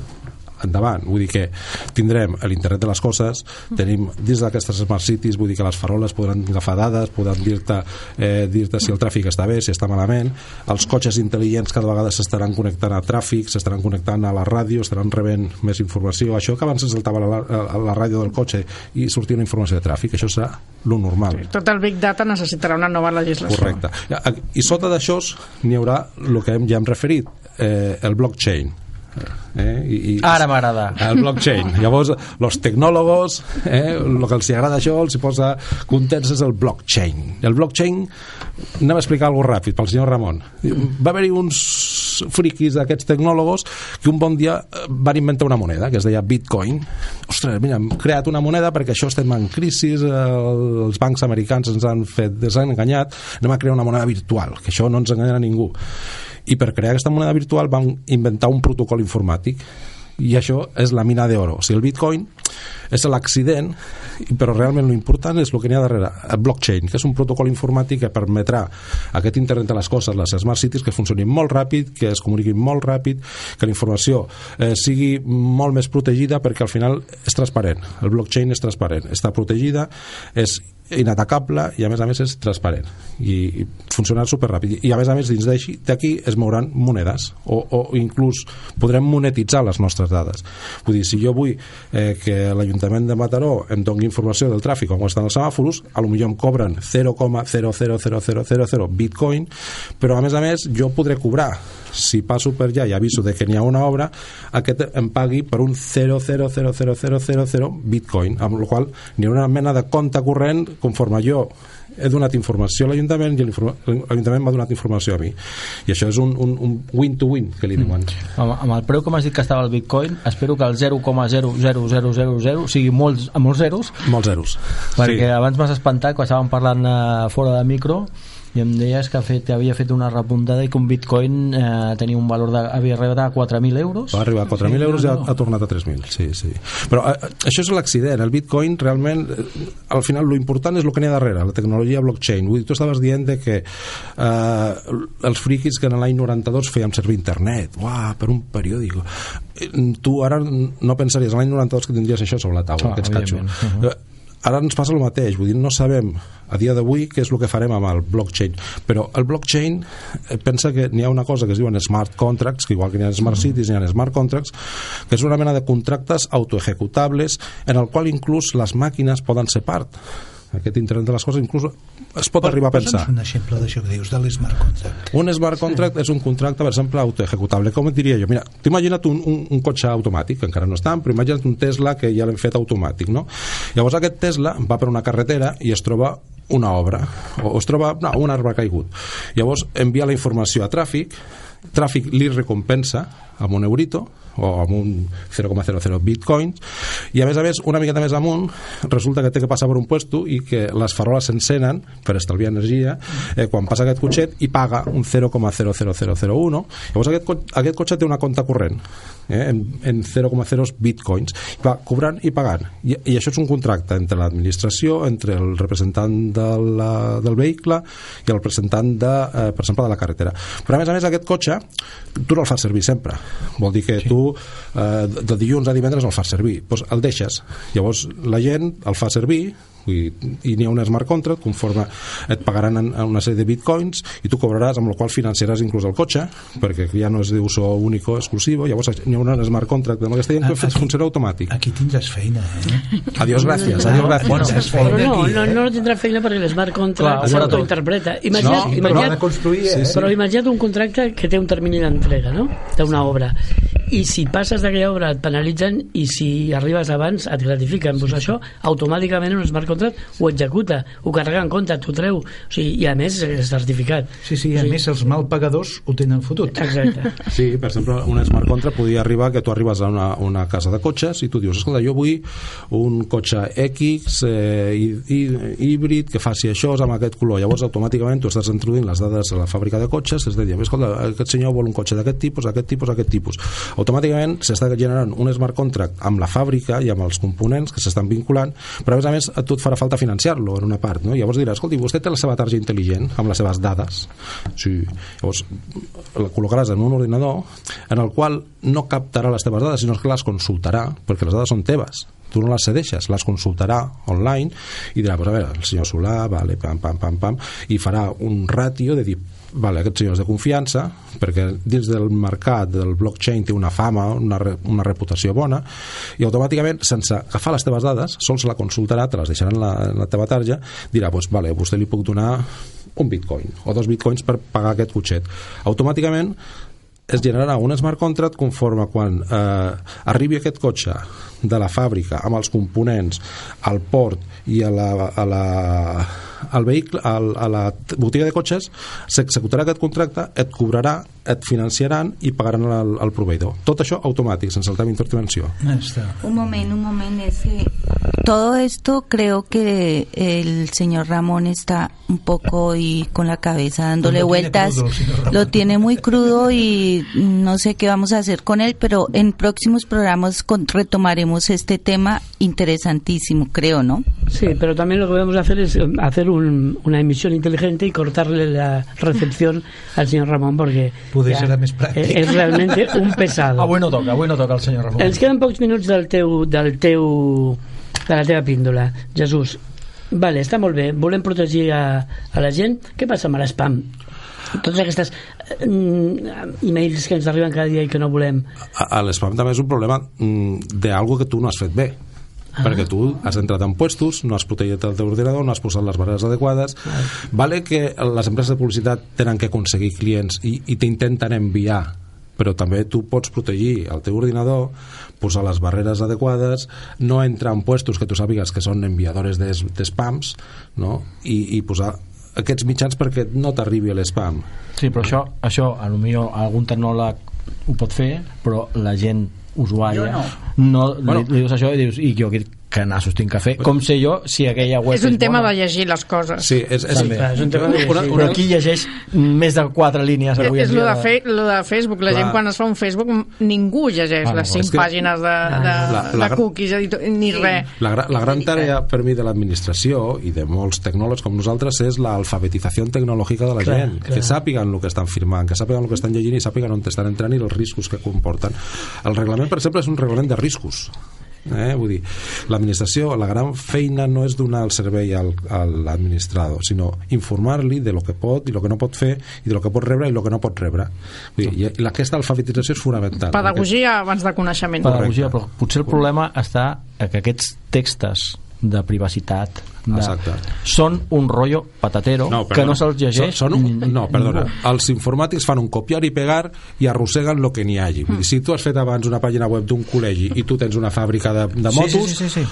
endavant. Vull dir que tindrem l'internet de les coses, tenim dins d'aquestes smart cities, vull dir que les faroles podran agafar dades, podran dir-te eh, dir si el tràfic està bé, si està malament, els cotxes intel·ligents cada vegada s'estaran connectant a tràfic, s'estaran connectant a la ràdio, estaran rebent més informació. Això que abans se saltava la, la, la ràdio del cotxe i sortia una informació de tràfic, això serà lo normal. Tot el Big Data necessitarà una nova legislació. Correcte. I sota d'això n'hi haurà el que hem, ja hem referit, eh, el blockchain. Eh? I, i, Ara m'agrada. El blockchain. [laughs] Llavors, els tecnòlogos, eh, el que els agrada això, els posa contents és el blockchain. El blockchain, anem a explicar alguna ràpid pel senyor Ramon. Va haver-hi uns friquis d'aquests tecnòlogos que un bon dia eh, van inventar una moneda que es deia Bitcoin. Ostres, mira, hem creat una moneda perquè això estem en crisi, els bancs americans ens han fet, ens han enganyat, anem a crear una moneda virtual, que això no ens enganyarà ningú i per crear aquesta moneda virtual van inventar un protocol informàtic i això és la mina d'oro. O sigui, el bitcoin és l'accident, però realment l'important és el que n'hi ha darrere, el blockchain, que és un protocol informàtic que permetrà aquest internet de les coses, les smart cities, que funcionin molt ràpid, que es comuniquin molt ràpid, que la informació eh, sigui molt més protegida perquè al final és transparent. El blockchain és transparent, està protegida, és inatacable i a més a més és transparent. I, i funcionar superràpid. I a més a més dins d'aquí es mouran monedes o, o inclús podrem monetitzar les nostres dades. Vull dir, si jo vull eh, que l'Ajuntament de Mataró em doni informació del tràfic com estan els semàforos, a lo millor em cobren 0,00000 bitcoin però a més a més jo podré cobrar si passo per allà i aviso de que n'hi ha una obra aquest em pagui per un 0,00000 bitcoin amb la qual n'hi ha una mena de compte corrent conforme jo he donat informació a l'Ajuntament i l'Ajuntament m'ha donat informació a mi i això és un, un, un win-to-win que li diuen mm. amb, amb el preu que m'has dit que estava el Bitcoin espero que el 0,00000 sigui molts, molts zeros molts zeros perquè sí. abans m'has espantat quan estàvem parlant eh, fora de micro i em deies que, fet, havia fet una repuntada i que un bitcoin eh, tenia un valor de, havia arribat a 4.000 euros. Va arribar a 4.000 sí, euros i ha, ha tornat a 3.000 sí, sí. però eh, això és l'accident. El bitcoin realment eh, al final lo important és el que n'hi ha darrere la tecnologia blockchain. Vull dir, tu estaves dient de que eh, els friquis que en l'any 92 fèiem servir internet. Uah, per un periòdic eh, tu ara no pensaries l'any 92 que tindries això sobre la taula, ah, aquests catxos uh -huh. Ara ens passa el mateix, vull dir, no sabem a dia d'avui què és el que farem amb el blockchain. Però el blockchain eh, pensa que n'hi ha una cosa que es diuen smart contracts que igual que n'hi ha smart cities n'hi ha smart contracts que és una mena de contractes autoejecutables en el qual inclús les màquines poden ser part aquest internet de les coses inclús es pot arribar a pensar un exemple d'això que dius, de l'smart contract un smart contract sí. és un contracte per exemple autoejecutable, com et diria jo mira, t'imagina't un, un, un cotxe automàtic que encara no està, però imagina't un Tesla que ja l'hem fet automàtic no? llavors aquest Tesla va per una carretera i es troba una obra o es troba no, un arbre caigut llavors envia la informació a tràfic tràfic li recompensa amb un eurito o amb un 0,00 bitcoins. I a més a més una miqueta més amunt resulta que té que passar per un puesto i que les faroles s'encenen per estalviar energia eh, quan passa aquest cotxet i paga un 0,00001 llavors aquest, aquest cotxe té una compta corrent eh, en, en 0,0 bitcoins. Va cobrant i pagant. I, i això és un contracte entre l'administració entre el representant de la, del vehicle i el representant de, eh, per exemple de la carretera. Però a més a més aquest cotxe tu no el fas servir sempre. Vol dir que sí. tu eh, de dilluns a divendres no el fas servir. Doncs el deixes. Llavors la gent el fa servir i, i n'hi ha un smart contract conforme et pagaran en, en una sèrie de bitcoins i tu cobraràs amb el qual financeràs inclús el cotxe perquè ja no és d'uso único exclusivo llavors n'hi ha un smart contract amb aquesta gent que ah, funciona automàtic aquí tindràs feina eh? adiós gràcies, adiós gràcies. Bueno, però no, no, no, no tindrà feina perquè l'smart contract s'autointerpreta imagina't, no, imagina't, però, construir, eh? sí, sí. però imagina't un contracte que té un termini d'entrega no? d'una obra i si passes d'aquella obra et penalitzen i si arribes abans et gratifiquen. Pues això automàticament un smart contract ho executa, ho carrega en compte, t'ho treu. O sigui, i a més és certificat. Sí, sí, a o sigui, més els malpagadors ho tenen fotut. Exacte. [laughs] Sí, per exemple, un smart contract podria arribar que tu arribes a una, una casa de cotxes i tu dius, escolta, jo vull un cotxe X eh, hí, híbrid que faci això amb aquest color, llavors automàticament tu estàs introduint les dades a la fàbrica de cotxes, és a dir, escolta, aquest senyor vol un cotxe d'aquest tipus, aquest tipus, aquest tipus automàticament s'està generant un smart contract amb la fàbrica i amb els components que s'estan vinculant, però a més a més a tu et farà falta financiar-lo en una part, no? Llavors diràs, escolti, vostè té la seva targeta intel·ligent amb les seves dades, sí. llavors la col·locaràs en un ordinador en el qual no captarà les teves dades, sinó que les consultarà, perquè les dades són teves tu no les cedeixes, les consultarà online i dirà, pues a veure, el senyor Solà vale, pam, pam, pam, pam, i farà un ràtio de dir, vale, aquest senyor és de confiança perquè dins del mercat del blockchain té una fama, una, una reputació bona i automàticament sense agafar les teves dades, sols la consultarà te les deixarà en la, en la teva tarja dirà, pues, vale, a vostè li puc donar un bitcoin o dos bitcoins per pagar aquest cotxet. Automàticament es generarà un smart contract conforme quan eh, arribi aquest cotxe de la fàbrica amb els components al port i a la, a la, al vehicle, al, a la botiga de cotxes s'executarà aquest contracte, et cobrarà et financiaran i pagaran el, el proveïdor tot això automàtic, sense el tema intervenció Un momento, un momento. Es que todo esto creo que el señor Ramón está un poco y con la cabeza dándole Lo tiene vueltas. crudo. Lo tiene muy crudo y no sé qué vamos a hacer con él, pero en próximos programas con- retomaremos este tema interesantísimo, creo, ¿no? Sí, pero también lo que vamos a hacer es eh, hacer un- una emisión inteligente y cortarle la recepción al señor Ramón porque Poder ya, serà més pràctic. eh, és realmente un pesado. Avui no toca, avui no toca el senyor Ramon. Ens queden pocs minuts del teu, del teu, de la teva píndola. Jesús, vale, està molt bé, volem protegir a, a la gent. Què passa amb l'espam? Totes aquestes mm, e-mails que ens arriben cada dia i que no volem. a, a l'espam també és un problema mm, d'algo que tu no has fet bé Ah. perquè tu has entrat en puestos, no has protegit el teu ordinador, no has posat les barreres adequades. Vale que les empreses de publicitat tenen que aconseguir clients i, i t'intenten enviar però també tu pots protegir el teu ordinador, posar les barreres adequades, no entrar en puestos que tu sàpigues que són enviadores d'es- d'espams, no? I, i posar aquests mitjans perquè no t'arribi l'espam. Sí, però això, això a lo millor algun tecnòleg ho pot fer, però la gent usuària Jo no, Bueno. li, li dius això i dius i jo que, tinc que fer com sé jo si aquella web És un tema bona? de llegir les coses. Sí, és, és, També. És un tema de una, llegir. una, però qui llegeix més de quatre línies avui és en lo de, fe, lo de Facebook, la Clar. gent quan es fa un Facebook ningú llegeix Ah, les cinc és que- pàgines de, de, La- la- de cookies ni res La, la gran tarea per mi de l'administració i de molts tecnòlegs com nosaltres és l'alfabetització tecnològica de la Clar, gent clar. que sàpiguen el que estan firmant, que sàpiguen el que estan llegint i sàpiguen on estan entrant i els riscos que comporten el reglament per exemple és un reglament de riscos eh? vull dir, l'administració la gran feina no és donar el servei al, a l'administrador, sinó informar-li de lo que pot i lo que no pot fer i de lo que pot rebre i lo que no pot rebre vull dir, i aquesta alfabetització és fonamental pedagogia abans de coneixement pedagogia, Correcte. però potser el problema està que aquests textos de privacitat de, Exacte. són un rotllo patatero que no se'ls llegeix Són, són un, no, perdona. Els informàtics fan un copiar i pegar i arrosseguen el que n'hi hagi. Vull dir, si tu has fet abans una pàgina web d'un col·legi i tu tens una fàbrica de, de Sí, motos, sí, sí, sí, sí.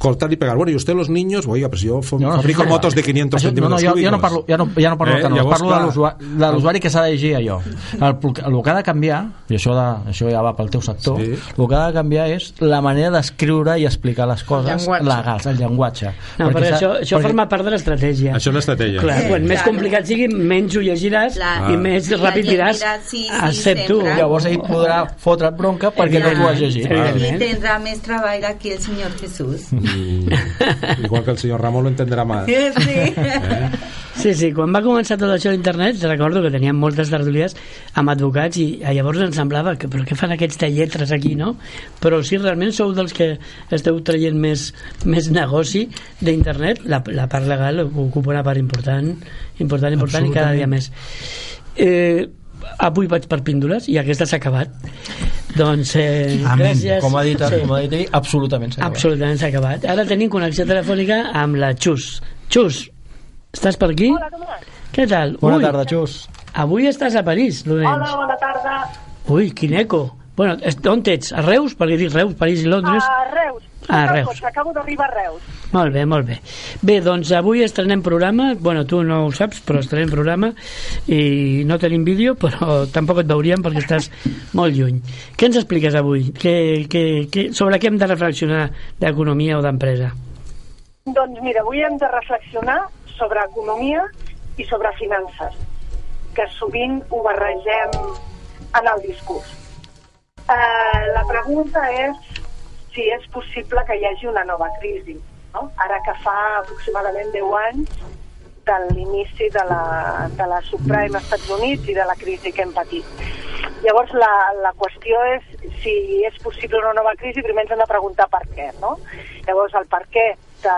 Cortar y pegar. Bueno, y usted los niños, oiga, pues yo No, no, fabrico sí, sí. motos de 500 Això, no, no, centímetres jo, jo cúbicos. no parlo, ja no, ja no parlo Eh, de llavors, parlo de clar. de l'usuari que s'ha de llegir allò. El, el que ha de canviar, i això, de, això ja va pel teu sector, Sí. el que ha de canviar és la manera d'escriure i explicar les coses llenguatge. legals, el llenguatge. No, perquè, això, això perquè- forma part de l'estratègia. Això és l'estratègia. Clar, quan més Claro. complicat sigui, menys ho llegiràs Claro. i més ràpid diràs dirà, sí, sí, accepto. sempre. Llavors ell podrà fotre't bronca perquè no t'ho has llegit. Y tendrá más trabajo aquí el Señor Jesús. [laughs] Igual que el senyor Ramon lo entenderà más. Sí. Sí, sí, quan va començar tot això a internet recordo que teníem moltes tertúlies amb advocats i eh, llavors ens semblava que però què fan aquests de lletres aquí, no? Però si realment sou dels que esteu traient més, més negoci d'internet, la, la part legal ocupa una part important, important, important i cada dia més. Eh, avui vaig per píndoles i aquesta s'ha acabat. Doncs eh, Amén. gràcies. Com ha dit, Sí. com ha dit ell, absolutament s'ha acabat. Absolutament s'ha acabat. Ara tenim connexió telefònica amb la Xus. Xus, estàs per aquí? Hola, com? Què tal? Bona Ui, tarda, Xus. Avui estàs a París, Lorenz. Hola, bona tarda. Ui, quin eco. Bueno, on ets? A Reus? Perquè dic Reus, París i Londres. A Reus. Ah, Puc al Reus. cotxe, Acabo d'arribar a Reus. Molt bé, molt bé. Bé, doncs avui estrenem programa, bueno, tu no ho saps, però estrenem programa i no tenim vídeo, però tampoc et veuríem perquè estàs molt lluny. Què ens expliques avui? Què, què, què, sobre què hem de reflexionar d'economia o d'empresa? Doncs mira, avui hem de reflexionar sobre economia i sobre finances, que sovint ho barregem en el discurs. Uh, la pregunta és si és possible que hi hagi una nova crisi. No? Ara que fa aproximadament 10 anys de l'inici de la, de la subprime als Estats Units i de la crisi que hem patit. Llavors, la, la qüestió és si és possible una nova crisi, primer ens hem de preguntar per què, no? Llavors, el per què de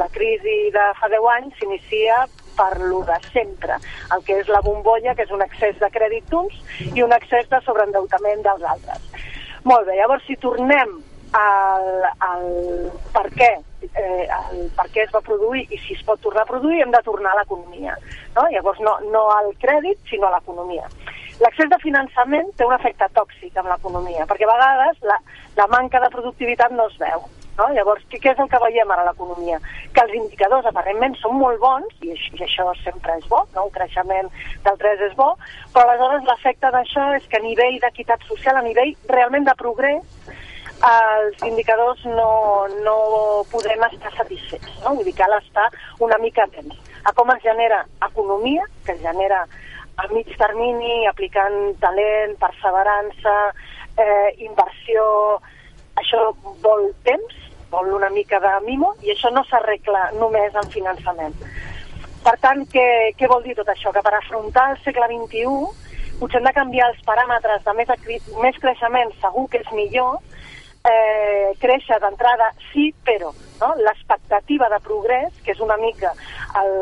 la crisi de fa 10 anys s'inicia per lo de sempre, el que és la bombolla, que és un excés de crèdit d'uns i un excés de sobreendeutament dels altres. Molt bé, llavors si tornem al, al per què eh, el per què es va produir i si es pot tornar a produir, hem de tornar a l'economia. No? Llavors, no, no al crèdit, sinó a l'economia. L'accés de finançament té un efecte tòxic en l'economia, perquè a vegades la, la manca de productivitat no es veu. No? Llavors, què, què és el que veiem ara a l'economia? Que els indicadors aparentment són molt bons, i, i això sempre és bo, no? un creixement del 3 és bo, però aleshores l'efecte d'això és que a nivell d'equitat social, a nivell realment de progrés, els indicadors no, no podem estar satisfets, no? Vull dir, cal estar una mica atents a com es genera economia, que es genera a mig termini, aplicant talent, perseverança, eh, inversió, això vol temps, vol una mica de mimo, i això no s'arregla només amb finançament. Per tant, què, què vol dir tot això? Que per afrontar el segle XXI potser hem de canviar els paràmetres de més, més creixement, segur que és millor, eh, créixer d'entrada sí, però no? l'expectativa de progrés, que és una mica el,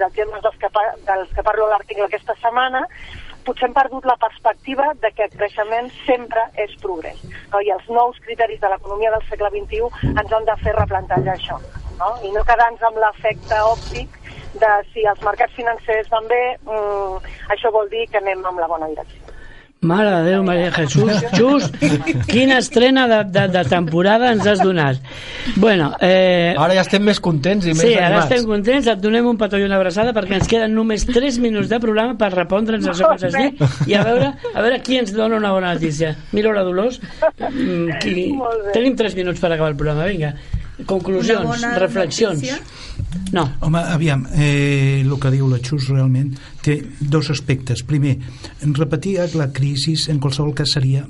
els temes dels que, dels que parlo a l'article aquesta setmana, potser hem perdut la perspectiva de que el creixement sempre és progrés. No? I els nous criteris de l'economia del segle XXI ens han de fer replantejar això. No? I no quedar-nos amb l'efecte òptic de si els mercats financers van bé, mm, això vol dir que anem en la bona direcció. Mare de Déu, Maria Jesús, just, quina estrena de, de, de temporada ens has donat. Bueno, eh, Ara ja estem més contents i més Sí, ara animats. estem contents, et donem un petó i una abraçada perquè ens queden només 3 minuts de programa per repondre'ns això que has dit i a veure, a veure qui ens dona una bona notícia. Mira la Dolors, mm, qui... Tenim 3 minuts per acabar el programa, vinga. Conclusions, reflexions. notícia? No, Home, aviam, eh, el que diu la Xus realment té dos aspectes. Primer, repetir la crisi en qualsevol cas seria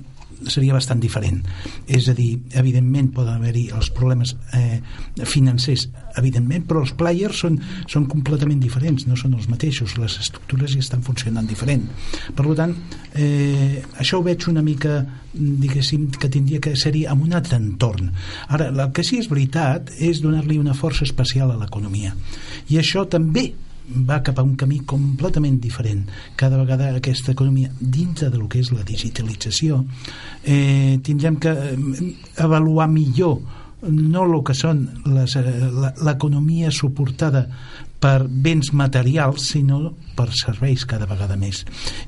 seria bastant diferent. És a dir, evidentment poden haver-hi els problemes eh, financers, evidentment, però els players són, són completament diferents, no són els mateixos, les estructures ja estan funcionant diferent. Per tant, eh, això ho veig una mica, diguéssim, que tindria que ser-hi en un altre entorn. Ara, el que sí és veritat és donar-li una força especial a l'economia. I això també va cap a un camí completament diferent. Cada vegada aquesta economia, dintre del que és la digitalització, eh, tindrem que eh, avaluar millor no el que són eh, l'economia suportada per béns materials, sinó per serveis cada vegada més.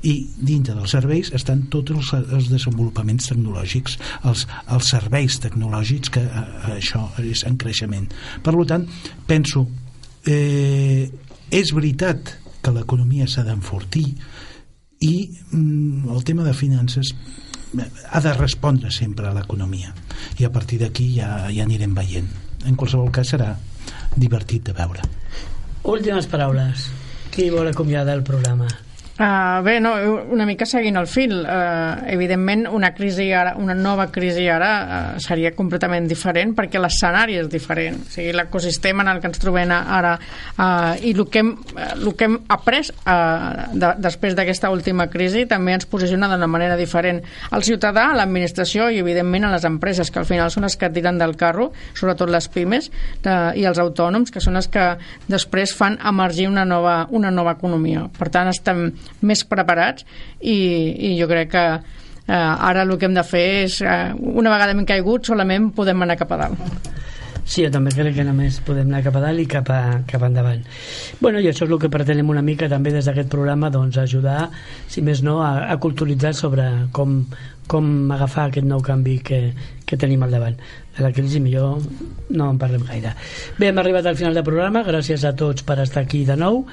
I dintre dels serveis estan tots els, els desenvolupaments tecnològics, els, els serveis tecnològics, que eh, això és en creixement. Per tant, penso, eh, és veritat que l'economia s'ha d'enfortir i mm, el tema de finances ha de respondre sempre a l'economia i a partir d'aquí ja, ja anirem veient en qualsevol cas serà divertit de veure últimes paraules. Qui vol acomiadar el programa? Uh, bé, no, una mica seguint el fil. Uh, evidentment, una crisi ara, una nova crisi ara uh, seria completament diferent perquè l'escenari és diferent. O sigui, l'ecosistema en el que ens trobem ara uh, i el que hem, uh, el que hem après uh, de, després d'aquesta última crisi també ens posiciona d'una manera diferent al ciutadà, l'administració i, evidentment, a les empreses, que al final són les que tiren del carro, sobretot les pimes de, i els autònoms, que són els que després fan emergir una nova, una nova economia. Per tant, estem més preparats i, i jo crec que eh, ara el que hem de fer és, eh, una vegada hem caigut, solament podem anar cap a dalt. Sí, jo també crec que només podem anar cap a dalt i cap, a, cap endavant. Bueno, i això és el que pretenem una mica també des d'aquest programa, doncs ajudar, si més no, a, a culturitzar sobre com, com agafar aquest nou canvi que, que tenim al davant. De la crisi millor no en parlem gaire. Bé, hem arribat al final del programa, gràcies a tots per estar aquí de nou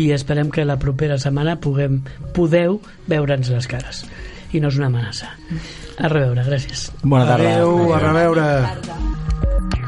i esperem que la propera setmana puguem, podeu veure'ns les cares. I no és una amenaça. A reveure, gràcies. Bona tarda. Adéu, a reveure Tarda.